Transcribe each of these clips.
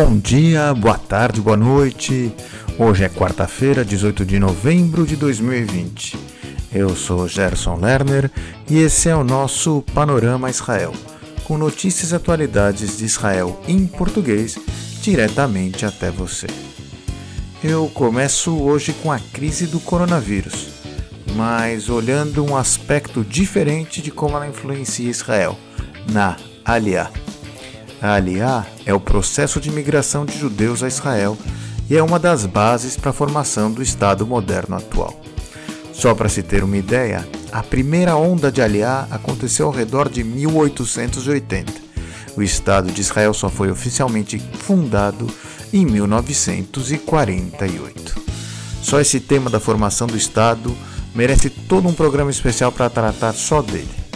Bom dia, boa tarde, boa noite. Hoje é quarta-feira, 18 de novembro de 2020. Eu sou Gerson Lerner e esse é o nosso Panorama Israel, com notícias e atualidades de Israel em português diretamente até você. Eu começo hoje com a crise do coronavírus, mas olhando um aspecto diferente de como ela influencia Israel, na Aliá. A Aliá é o processo de migração de judeus a Israel e é uma das bases para a formação do Estado moderno atual. Só para se ter uma ideia, a primeira onda de Aliá aconteceu ao redor de 1880. O Estado de Israel só foi oficialmente fundado em 1948. Só esse tema da formação do Estado merece todo um programa especial para tratar só dele.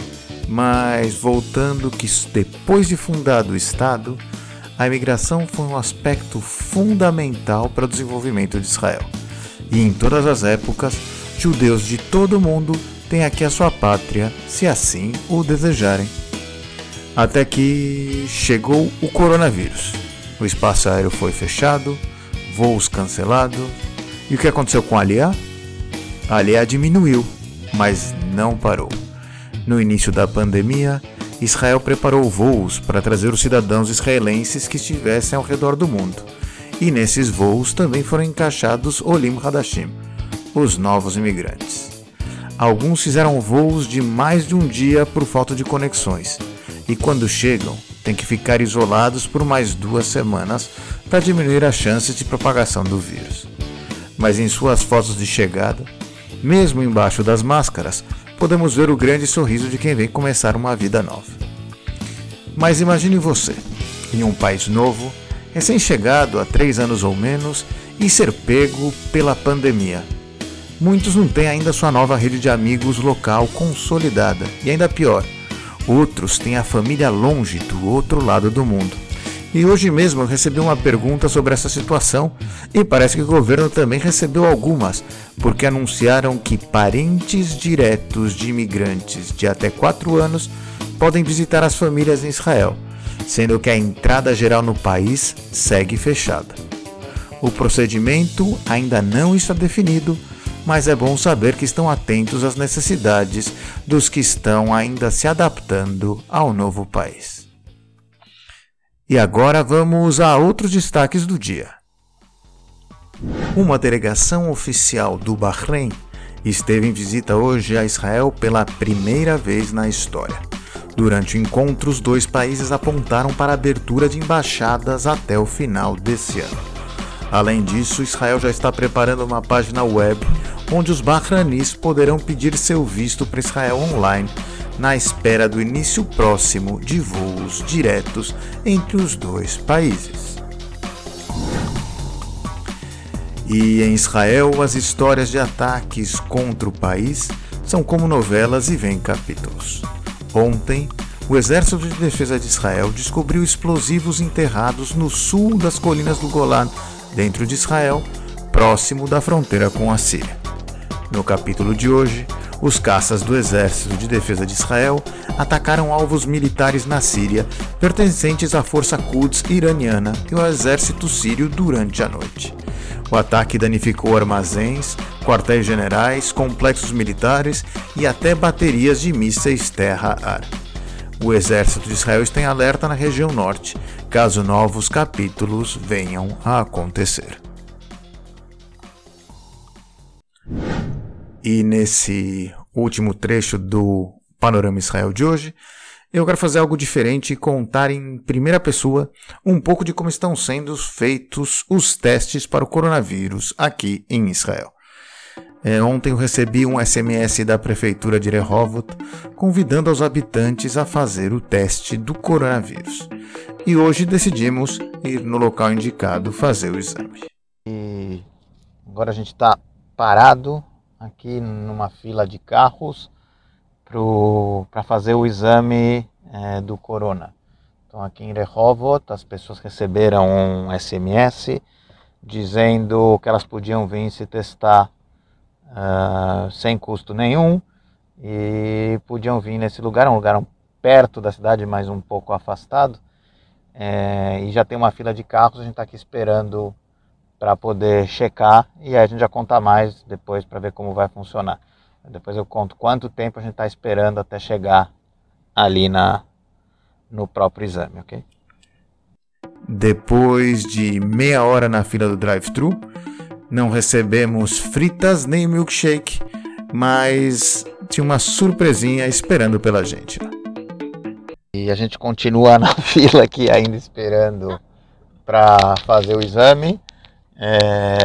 Mas voltando que depois de fundado o Estado, a imigração foi um aspecto fundamental para o desenvolvimento de Israel. E em todas as épocas, judeus de todo o mundo têm aqui a sua pátria, se assim o desejarem. Até que chegou o coronavírus. O espaço aéreo foi fechado, voos cancelados. E o que aconteceu com a Aliá? A Aliá diminuiu, mas não parou. No início da pandemia, Israel preparou voos para trazer os cidadãos israelenses que estivessem ao redor do mundo. E nesses voos também foram encaixados Olim Hadashim, os novos imigrantes. Alguns fizeram voos de mais de um dia por falta de conexões, e quando chegam, têm que ficar isolados por mais duas semanas para diminuir as chances de propagação do vírus. Mas em suas fotos de chegada, mesmo embaixo das máscaras, podemos ver o grande sorriso de quem vem começar uma vida nova. Mas imagine você, em um país novo, recém-chegado há três anos ou menos, e ser pego pela pandemia. Muitos não têm ainda sua nova rede de amigos local consolidada, e ainda pior, outros têm a família longe do outro lado do mundo. E hoje mesmo recebi uma pergunta sobre essa situação e parece que o governo também recebeu algumas, porque anunciaram que parentes diretos de imigrantes de até 4 anos podem visitar as famílias em Israel, sendo que a entrada geral no país segue fechada. O procedimento ainda não está definido, mas é bom saber que estão atentos às necessidades dos que estão ainda se adaptando ao novo país. E agora vamos a outros destaques do dia. Uma delegação oficial do Bahrein esteve em visita hoje a Israel pela primeira vez na história. Durante o encontro, os dois países apontaram para a abertura de embaixadas até o final desse ano. Além disso, Israel já está preparando uma página web onde os bahranis poderão pedir seu visto para Israel online na espera do início próximo de voos diretos entre os dois países. E em Israel, as histórias de ataques contra o país são como novelas e vêm capítulos. Ontem, o Exército de Defesa de Israel descobriu explosivos enterrados no sul das colinas do Golan, dentro de Israel, próximo da fronteira com a Síria. No capítulo de hoje, os caças do Exército de Defesa de Israel atacaram alvos militares na Síria pertencentes à força Quds iraniana e ao exército sírio durante a noite. O ataque danificou armazéns, quartéis generais, complexos militares e até baterias de mísseis terra-ar. O exército de Israel está em alerta na região norte, caso novos capítulos venham a acontecer. E nesse último trecho do Panorama Israel de hoje, eu quero fazer algo diferente e contar em primeira pessoa um pouco de como estão sendo feitos os testes para o coronavírus aqui em Israel. É, ontem eu recebi um SMS da prefeitura de Rehovot convidando os habitantes a fazer o teste do coronavírus. E hoje decidimos ir no local indicado fazer o exame. E agora a gente está parado aqui numa fila de carros para fazer o exame é, do corona. Então aqui em Rehovot as pessoas receberam um SMS dizendo que elas podiam vir se testar uh, sem custo nenhum e podiam vir nesse lugar, um lugar perto da cidade, mas um pouco afastado. é, e já tem uma fila de carros, a gente está aqui esperando para poder checar e aí a gente já conta mais depois para ver como vai funcionar. Depois eu conto quanto tempo a gente está esperando até chegar ali na, no próprio exame, ok? Depois de meia hora na fila do drive-thru, não recebemos fritas nem milkshake, mas tinha uma surpresinha esperando pela gente. E a gente continua na fila aqui ainda esperando para fazer o exame. É,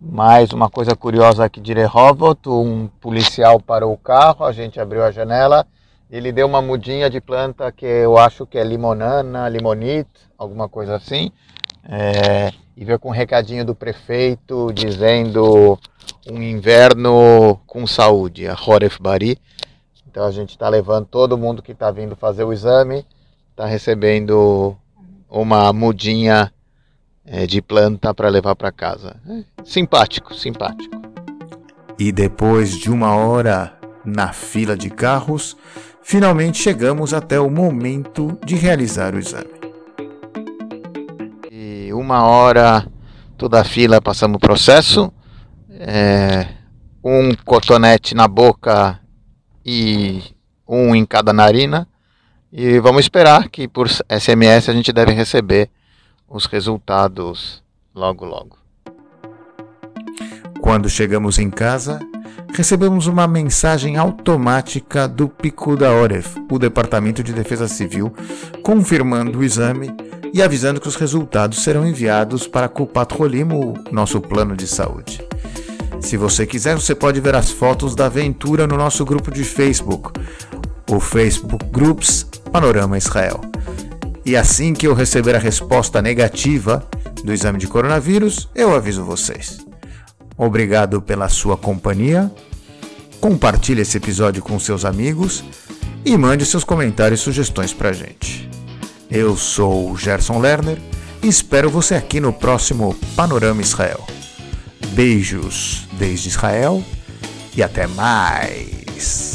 mais uma coisa curiosa aqui de Rehovot, um policial parou o carro, a gente abriu a janela, ele deu uma mudinha de planta que eu acho que é limonana, limonite, alguma coisa assim, é, e veio com um recadinho do prefeito dizendo um inverno com saúde, a Horef Bari. Então a gente está levando todo mundo que está vindo fazer o exame, está recebendo uma mudinha é, de planta para levar para casa. É, simpático, simpático. E depois de uma hora na fila de carros, finalmente chegamos até o momento de realizar o exame. E uma hora toda a fila passamos o processo, é, um cotonete na boca e um em cada narina. E vamos esperar que por SMS a gente deve receber os resultados logo logo. Quando chegamos em casa, recebemos uma mensagem automática do Pico da Oref, o Departamento de Defesa Civil, confirmando o exame e avisando que os resultados serão enviados para Kupat Rolim, o nosso plano de saúde. Se você quiser, você pode ver as fotos da aventura no nosso grupo de Facebook, o Facebook Groups Panorama Israel. E assim que eu receber a resposta negativa do exame de coronavírus, eu aviso vocês. Obrigado pela sua companhia. Compartilhe esse episódio com seus amigos e mande seus comentários e sugestões pra gente. Eu sou o Gerson Lerner e espero você aqui no próximo Panorama Israel. Beijos desde Israel e até mais!